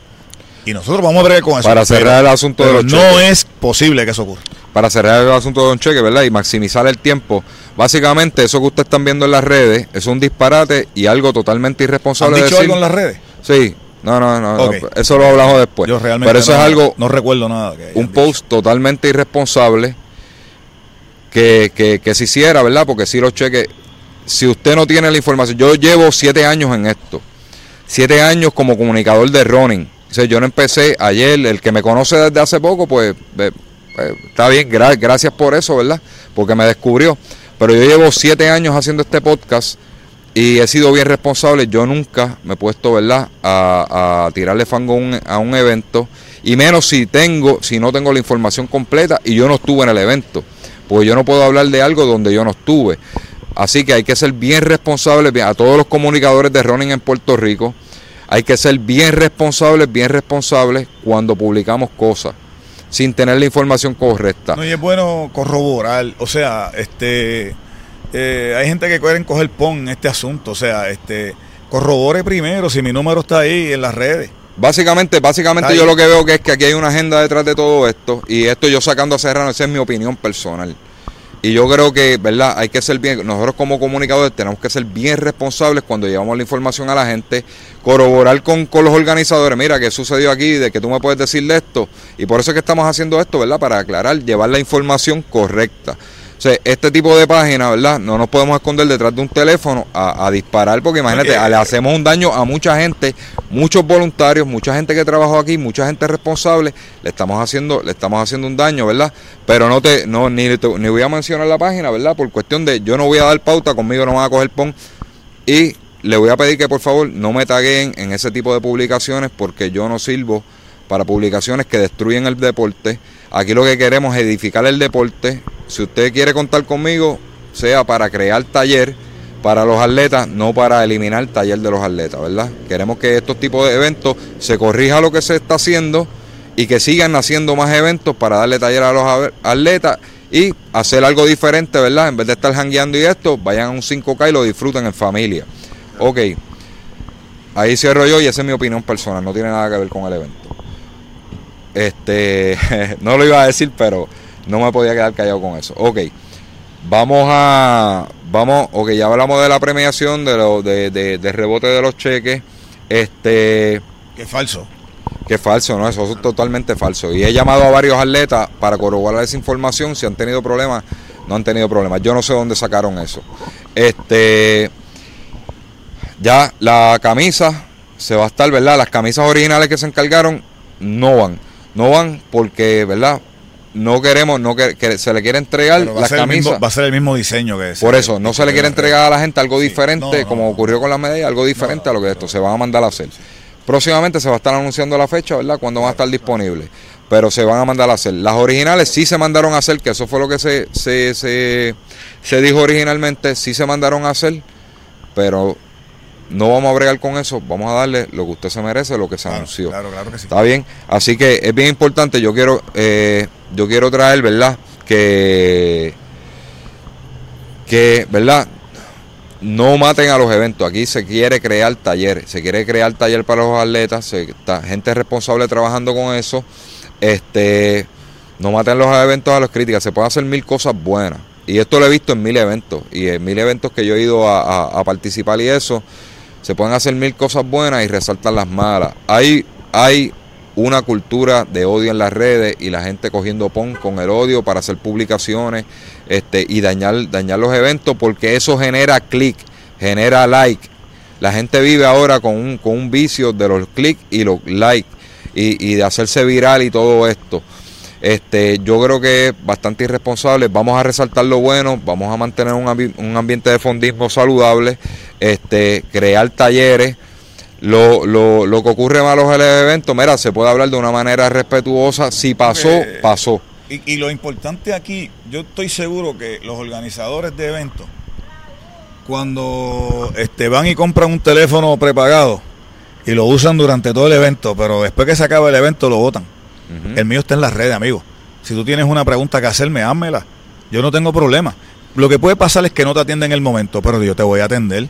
Y nosotros vamos a bregar con eso. Para cerrar el asunto de pero los no cheques. es posible que eso ocurra. para cerrar el asunto de Don Cheque, ¿verdad? Y maximizar el tiempo. Básicamente, eso que ustedes están viendo en las redes es un disparate y algo totalmente ¿Han irresponsable dicho de decir. algo en las redes? Sí, no, no, no, eso lo hablamos después. Yo realmente Pero eso no, es algo, no recuerdo nada. que un dicho. post totalmente irresponsable que, que, que se hiciera, ¿verdad? Porque si los cheques, si usted no tiene la información, yo llevo siete años en esto, siete años como comunicador de running. O sea, yo no empecé ayer, el que me conoce desde hace poco, pues eh, eh, está bien, gra- gracias por eso, ¿verdad? Porque me descubrió. Pero yo llevo siete años haciendo este podcast y he sido bien responsable. Yo nunca me he puesto, ¿verdad?, a, tirarle fango a un, a un evento. Y menos si tengo, si no tengo la información completa y yo no estuve en el evento. Porque yo no puedo hablar de algo donde yo no estuve. Así que hay que ser bien responsables a todos los comunicadores de running en Puerto Rico. Hay que ser bien responsables, bien responsables cuando publicamos cosas sin tener la información correcta. No, y es bueno corroborar, o sea, este, eh, hay gente que quieren coger pon en este asunto, o sea, este, corrobore primero si mi número está ahí en las redes. Básicamente, básicamente Está yo ahí. lo que veo que es que aquí hay una agenda detrás de todo esto y esto yo sacando a Serrano, esa es mi opinión personal. Y yo creo que, ¿verdad? Hay que ser bien, nosotros como comunicadores tenemos que ser bien responsables cuando llevamos la información a la gente, corroborar con, con los organizadores, mira, ¿qué sucedió aquí? De que tú me puedes decir de esto. Y por eso es que estamos haciendo esto, ¿verdad? Para aclarar, llevar la información correcta. Sea, este tipo de páginas, ¿verdad? No nos podemos esconder detrás de un teléfono a, a disparar, porque imagínate, le hacemos un daño a mucha gente, muchos voluntarios, mucha gente que trabajó aquí, mucha gente responsable, le estamos haciendo, le estamos haciendo un daño, ¿verdad? Pero no te, no, ni, te- ni voy a mencionar la página, ¿verdad? Por cuestión de yo no voy a dar pauta, conmigo no van a coger pon. Y le voy a pedir que por favor no me taguen en ese tipo de publicaciones porque yo no sirvo para publicaciones que destruyen el deporte. Aquí lo que queremos es edificar el deporte. Si usted quiere contar conmigo, sea para crear taller para los atletas, no para eliminar el taller de los atletas, ¿verdad? Queremos que estos tipos de eventos se corrija lo que se está haciendo y que sigan haciendo más eventos para darle taller a los atletas y hacer algo diferente, ¿verdad? En vez de estar jangueando y esto, vayan a un 5K y lo disfruten en familia. Ok, ahí cierro yo y esa es mi opinión personal, no tiene nada que ver con el evento. Este, no lo iba a decir, pero no me podía quedar callado con eso. Ok, vamos a, vamos, ok, ya hablamos de la premiación, de lo, de, de, rebote de los cheques, este, Que es falso. que es falso, ¿no? Eso es totalmente falso. Y he llamado a varios atletas para corroborar esa información. Si han tenido problemas, no han tenido problemas. Yo no sé dónde sacaron eso. Este. Ya la camisa se va a estar, ¿verdad? Las camisas originales que se encargaron no van. No van porque, ¿verdad? No queremos, no que, que se le quiere entregar las camisas. va a ser el mismo diseño que Por eso, no se le quiere entregar a la gente algo Sí. diferente, No, no, como no. ocurrió con las medallas, algo diferente a lo que esto se va a mandar a hacer. Próximamente se va a estar anunciando la fecha, ¿verdad? Cuando va a estar disponible. pero se van a mandar a hacer. Las originales sí se mandaron a hacer, que eso fue lo que se, se, se, se dijo originalmente, sí se mandaron a hacer, pero no vamos a bregar con eso, vamos a darle lo que usted se merece, lo que se anunció. Claro, claro que sí. Está bien, así que es bien importante, yo quiero, eh, yo quiero traer, ¿verdad? Que, que, ¿verdad? No maten a los eventos. Aquí se quiere crear talleres, se quiere crear taller para los atletas, se, está gente responsable trabajando con eso. Este, no maten los eventos a las críticas, se pueden hacer mil cosas buenas. Y esto lo he visto en mil eventos, y en mil eventos que yo he ido a, a participar y eso, se pueden hacer mil cosas buenas y resaltar las malas. Hay, hay una cultura de odio en las redes y la gente cogiendo pon con el odio para hacer publicaciones este, y dañar, dañar los eventos porque eso genera clic, genera like. La gente vive ahora con un, con un vicio de los clics y los likes y, y de hacerse viral y todo esto. Este, yo creo que es bastante irresponsable. Vamos a resaltar lo bueno, vamos a mantener un, un ambiente de fondismo saludable, este, crear talleres. Lo, lo, lo que ocurre en los eventos, mira, se puede hablar de una manera respetuosa. Si pasó, Eh, pasó. Y, y lo importante aquí, yo estoy seguro que los organizadores de eventos, cuando este, van y compran un teléfono prepagado y lo usan durante todo el evento, pero después que se acaba el evento lo botan. Ujú. El mío está en las redes, amigo. Si tú tienes una pregunta que hacerme, házmela. Yo no tengo problema. Lo que puede pasar es que no te atienden en el momento, pero yo te voy a atender.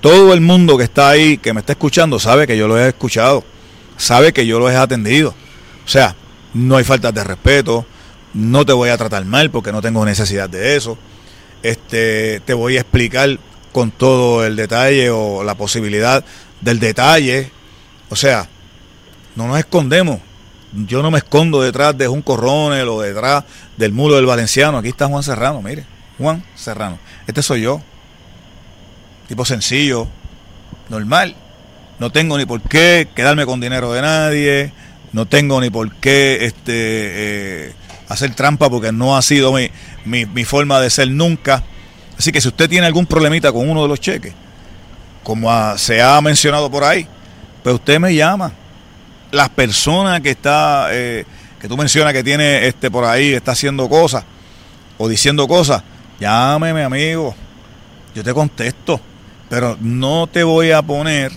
Todo el mundo que está ahí, que me está escuchando, sabe que yo lo he escuchado. Sabe que yo lo he atendido. O sea, no hay falta de respeto. No te voy a tratar mal porque no tengo necesidad de eso. Este, te voy a explicar con todo el detalle o la posibilidad del detalle. O sea, no nos escondemos. Yo no me escondo detrás de un corronel o detrás del muro del valenciano. Aquí está Juan Serrano, mire. Juan Serrano. Este soy yo. Tipo sencillo, normal. No tengo ni por qué quedarme con dinero de nadie. No tengo ni por qué este, eh, hacer trampa porque no ha sido mi, mi, forma de ser nunca. Así que si usted tiene algún problemita con uno de los cheques, como se ha mencionado por ahí, pues usted me llama. Las personas que está, eh, que tú mencionas que tiene este por ahí, está haciendo cosas o diciendo cosas, llámeme amigo, yo te contesto, pero no te voy a poner,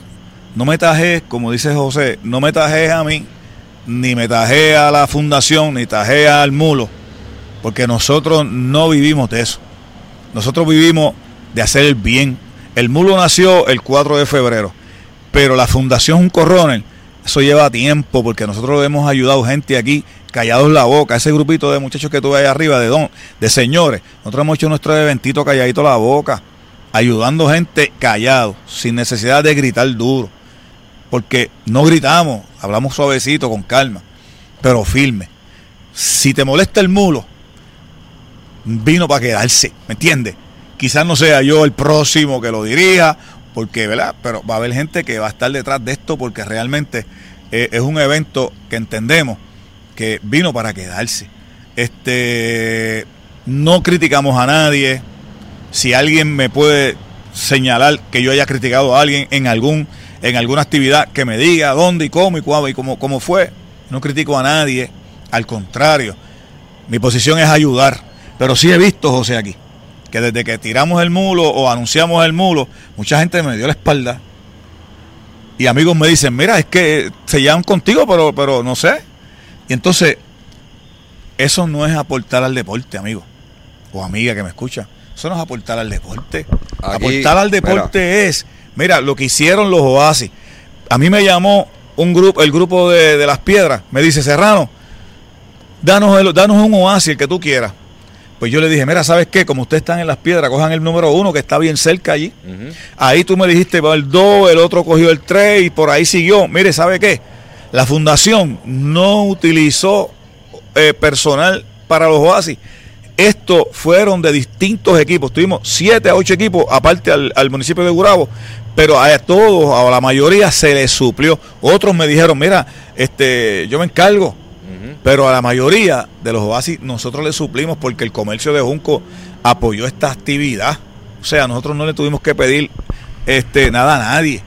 no me tajes, como dice José, no me tajes a mí, ni me tajes a la fundación, ni tajes al mulo, porque nosotros no vivimos de eso. Nosotros vivimos de hacer el bien. El mulo nació el 4 de febrero, pero la Fundación Un Corronel, eso lleva tiempo porque nosotros hemos ayudado gente aquí callados la boca, ese grupito de muchachos que tuve ahí arriba, de don, de señores, nosotros hemos hecho nuestro eventito calladito la boca, ayudando gente callado, sin necesidad de gritar duro, porque no gritamos, hablamos suavecito, con calma, pero firme. Si te molesta el mulo, vino para quedarse, ¿me entiendes? Quizás no sea yo el próximo que lo dirija, porque, ¿verdad? Pero va a haber gente que va a estar detrás de esto porque realmente eh, es un evento que entendemos que vino para quedarse. Este, no criticamos a nadie. Si alguien me puede señalar que yo haya criticado a alguien en algún en alguna actividad que me diga dónde y cómo y cuándo y cómo, cómo fue. No critico a nadie, al contrario. Mi posición es ayudar. Pero sí he visto, José, aquí, que desde que tiramos el mulo o anunciamos el mulo, mucha gente me dio la espalda. Y amigos me dicen, mira, es que se llaman contigo, pero, pero no sé. Y entonces, eso no es aportar al deporte, amigo. O amiga que me escucha. Eso no es aportar al deporte. Aquí, aportar al deporte es, mira, lo que hicieron los Oasis. A mí me llamó un grupo, el grupo de, de las piedras, me dice, Serrano, danos, el- danos un oasis, el que tú quieras. Pues yo le dije, mira, ¿sabes qué? Como ustedes están en las piedras, cojan el número uno que está bien cerca allí. Ahí tú me dijiste, va el 2, el otro cogió el 3 y por ahí siguió. Mire, ¿sabe qué? La fundación no utilizó eh, personal para los oasis. Estos fueron de distintos equipos. Tuvimos 7 a 8 equipos, aparte al, al municipio de Gurabo. Pero a todos, a la mayoría se les suplió. Otros me dijeron, mira, este, yo me encargo. Pero a la mayoría de los oasis nosotros le suplimos porque el comercio de Junco apoyó esta actividad. O sea, nosotros no le tuvimos que pedir este, nada a nadie.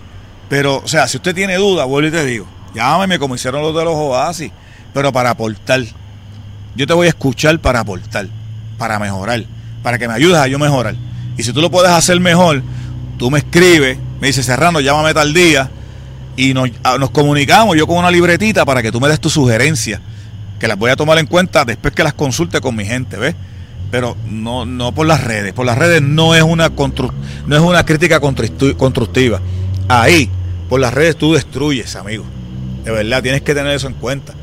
Pero, o sea, si usted tiene duda, vuelvo y te digo, llámeme como hicieron los de los oasis. pero para aportar. Yo te voy a escuchar para aportar, para mejorar, para que me ayudes a yo mejorar. Y si tú lo puedes hacer mejor, tú me escribes, me dices, Serrano, llámame tal día y nos, nos comunicamos yo con una libretita para que tú me des tu sugerencia, que las voy a tomar en cuenta después que las consulte con mi gente, ¿ves? Pero no, no por las redes, por las redes no es una, no es una crítica constructiva. Ahí, por las redes tú destruyes, amigo. De verdad, tienes que tener eso en cuenta.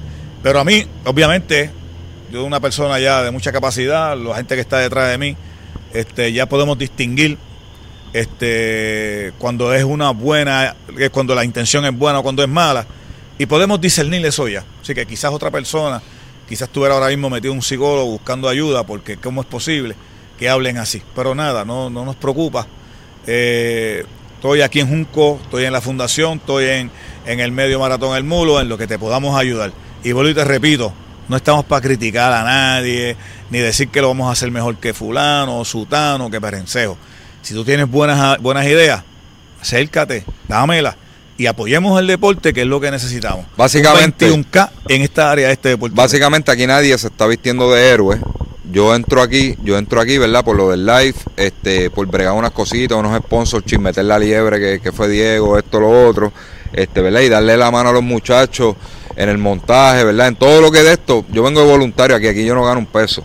Pero a mí, obviamente, yo una persona ya de mucha capacidad, la gente que está detrás de mí, este, ya podemos distinguir este, cuando es una buena, cuando la intención es buena o cuando es mala, y podemos discernir eso ya. Así que quizás otra persona, quizás estuviera ahora mismo metido un psicólogo buscando ayuda, porque cómo es posible que hablen así. Pero nada, no, no nos preocupa. Eh, estoy aquí en Junco, estoy en la fundación, estoy en, en el medio maratón El Mulo, en lo que te podamos ayudar. Y vuelvo y te repito, no estamos para criticar a nadie, ni decir que lo vamos a hacer mejor que fulano, o sutano, que perencejo. Si tú tienes buenas, buenas ideas, acércate, dámela y apoyemos el deporte, que es lo que necesitamos. Básicamente, un k en esta área de este deporte. Básicamente aquí nadie se está vistiendo de héroe. Yo entro aquí, yo entro aquí, ¿verdad? Por lo del live, este, por bregar unas cositas, unos sponsors, chismeter la liebre que, que fue Diego, esto, lo otro, este, ¿verdad? Y darle la mano a los muchachos en el montaje, ¿verdad? En todo lo que de esto, yo vengo de voluntario aquí, aquí yo no gano un peso.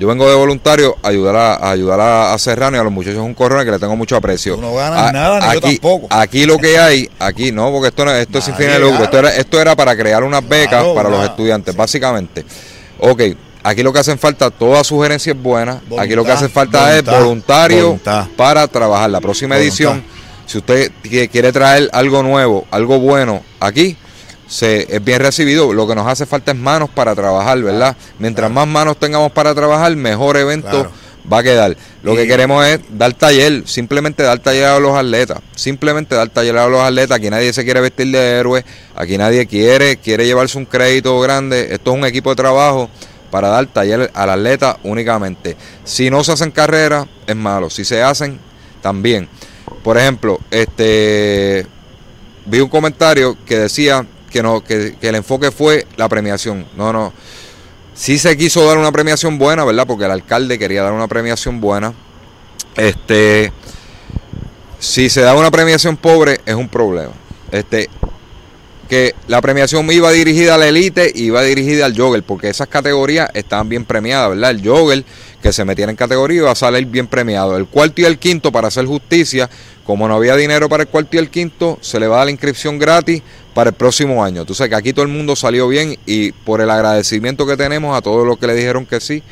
Yo vengo de voluntario a ayudar a, ayudar a, Serrano y a los muchachos un corona que le tengo mucho aprecio. no ganas nada, ni aquí, yo tampoco. Aquí lo que hay, aquí no, porque esto, no, esto es sin fin de lucro. Esto era, esto era para crear unas becas para los estudiantes, básicamente. Ok, aquí lo que hacen falta, toda sugerencia es buena. aquí lo que hace falta es voluntario para trabajar. La próxima edición, si usted quiere traer algo nuevo, algo bueno aquí, se, es bien recibido. Lo que nos hace falta es manos para trabajar, ¿verdad? Mientras más manos tengamos para trabajar, mejor evento va a quedar. Lo que queremos es dar taller, simplemente dar taller a los atletas, simplemente dar taller a los atletas. Aquí nadie se quiere vestir de héroe, aquí nadie quiere, quiere llevarse un crédito grande. Esto es un equipo de trabajo para dar taller al atleta únicamente. Si no se hacen carreras, es malo. Si se hacen, también. Por ejemplo, este vi un comentario que decía que, no, que, el enfoque fue la premiación. No, no. Sí se quiso dar una premiación buena, ¿verdad? Porque el alcalde quería dar una premiación buena. Este, si se da una premiación pobre, es un problema. Este, que la premiación iba dirigida a la élite y iba dirigida al jogger, porque esas categorías estaban bien premiadas, ¿verdad? El jogger que se metiera en categoría iba a salir bien premiado. El cuarto y el quinto, para hacer justicia, como no había dinero para el cuarto y el quinto, se le va a dar la inscripción gratis para el próximo año. Tú sabes que aquí todo el mundo salió bien y por el agradecimiento que tenemos a todos los que le dijeron que sí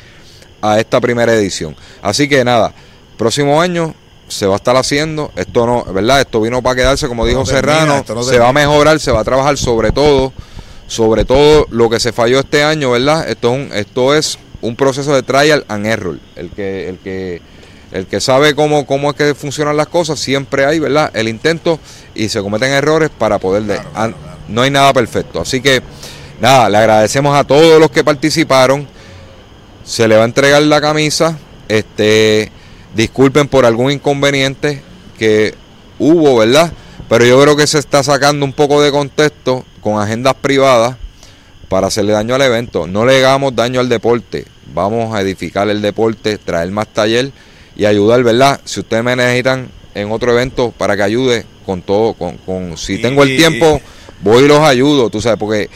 a esta primera edición. Así que nada, próximo año se va a estar haciendo, esto no, ¿verdad? Esto vino para quedarse, como dijo Serrano, se va a mejorar, se va a trabajar sobre todo, sobre todo lo que se falló este año, ¿verdad? Esto es un, esto es un proceso de trial and error, el que, el que el que sabe cómo, cómo es que funcionan las cosas, siempre hay, ¿verdad? El intento y se cometen errores para poder... De, No hay nada perfecto. Así que, nada, le agradecemos a todos los que participaron. Se le va a entregar la camisa. Este, disculpen por algún inconveniente que hubo, ¿verdad? Pero yo creo que se está sacando un poco de contexto con agendas privadas para hacerle daño al evento. No le hagamos daño al deporte. Vamos a edificar el deporte, traer más taller y ayudar, ¿verdad? Si ustedes me necesitan en otro evento para que ayude con todo, con, con si tengo el tiempo, voy y los ayudo, tú sabes, porque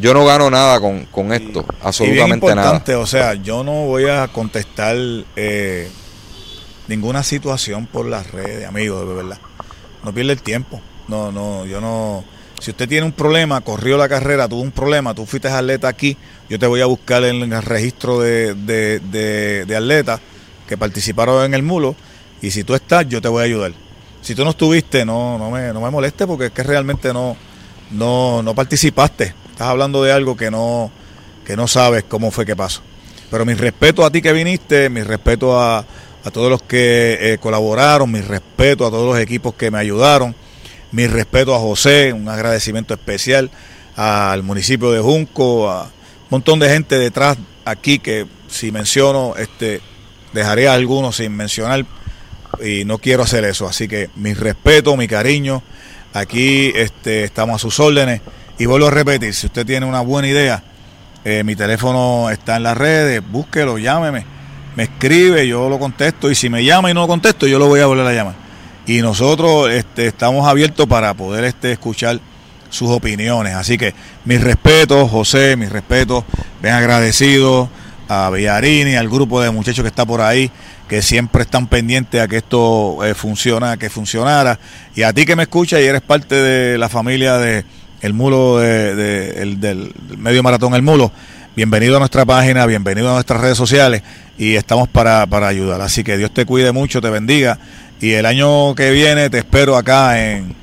yo no gano nada con, con esto, absolutamente y nada. O sea, yo no voy a contestar eh, ninguna situación por las redes, amigos, de verdad. No pierde el tiempo. No, no, yo no. Si usted tiene un problema, corrió la carrera, tuvo un problema, tú fuiste atleta aquí, yo te voy a buscar en el registro de, de, de, de atleta que participaron en el mulo y si tú estás, yo te voy a ayudar. Si tú no estuviste, no, no, me, no me moleste porque es que realmente no, no, no participaste. Estás hablando de algo que no, que no sabes cómo fue que pasó. Pero mi respeto a ti que viniste, mi respeto a, a todos los que eh, colaboraron, mi respeto a todos los equipos que me ayudaron, mi respeto a José, un agradecimiento especial al municipio de Junco, a un montón de gente detrás aquí que si menciono, este, dejaré a algunos sin mencionar y no quiero hacer eso. Así que mi respeto, mi cariño, aquí este, estamos a sus órdenes y vuelvo a repetir, si usted tiene una buena idea, Eh, mi teléfono está en las redes, búsquelo, llámeme, me escribe, yo lo contesto y si me llama y no lo contesto, yo lo voy a volver a llamar. Y nosotros este, estamos abiertos para poder este, escuchar sus opiniones. Así que mis respetos, José, mis respetos, ven agradecido a Villarini, al grupo de muchachos que está por ahí, que siempre están pendientes a que esto eh, funciona, que funcionara. Y a ti que me escuchas y eres parte de la familia de el mulo de, el, del medio maratón El Mulo. Bienvenido a nuestra página, bienvenido a nuestras redes sociales y estamos para, para ayudar. Así que Dios te cuide mucho, te bendiga y el año que viene te espero acá en,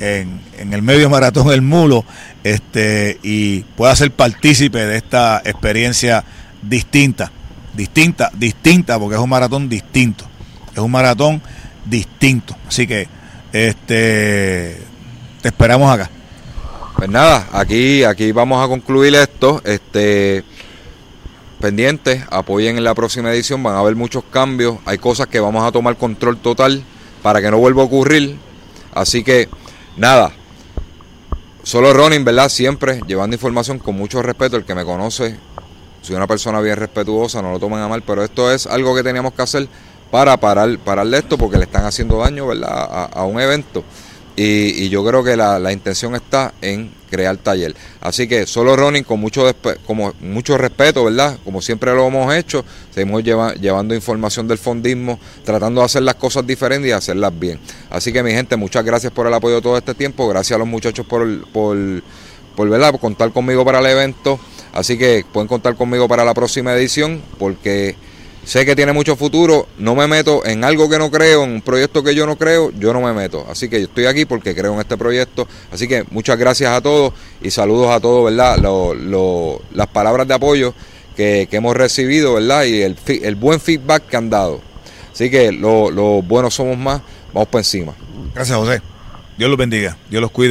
en, el medio maratón El Mulo este, y pueda ser partícipe de esta experiencia distinta, distinta, distinta, porque es un maratón distinto, es un maratón distinto. Así que este, te esperamos acá. Pues nada, aquí, aquí vamos a concluir esto. Este, pendientes, apoyen en la próxima edición, van a haber muchos cambios, hay cosas que vamos a tomar control total para que no vuelva a ocurrir. Así que nada, solo Ronin, ¿verdad? Siempre llevando información con mucho respeto, el que me conoce, soy una persona bien respetuosa, no lo tomen a mal, pero esto es algo que teníamos que hacer para parar, pararle esto porque le están haciendo daño, ¿verdad? A, a un evento. Y, yo creo que la, intención está en crear taller. Así que solo Ronin con mucho, como mucho respeto, ¿verdad? Como siempre lo hemos hecho, seguimos llevando información del fondismo, tratando de hacer las cosas diferentes y hacerlas bien. Así que mi gente, muchas gracias por el apoyo todo este tiempo, gracias a los muchachos por, por, por, ¿verdad? por contar conmigo para el evento. Así que pueden contar conmigo para la próxima edición porque Sé que tiene mucho futuro, no me meto en algo que no creo, en un proyecto que yo no creo, yo no me meto. Así que yo estoy aquí porque creo en este proyecto. Así que muchas gracias a todos y saludos a todos, ¿verdad? las palabras de apoyo que, hemos recibido, ¿verdad? Y el, buen feedback que han dado. Así que los buenos somos más, vamos por encima. Gracias, José. Dios los bendiga, Dios los cuide.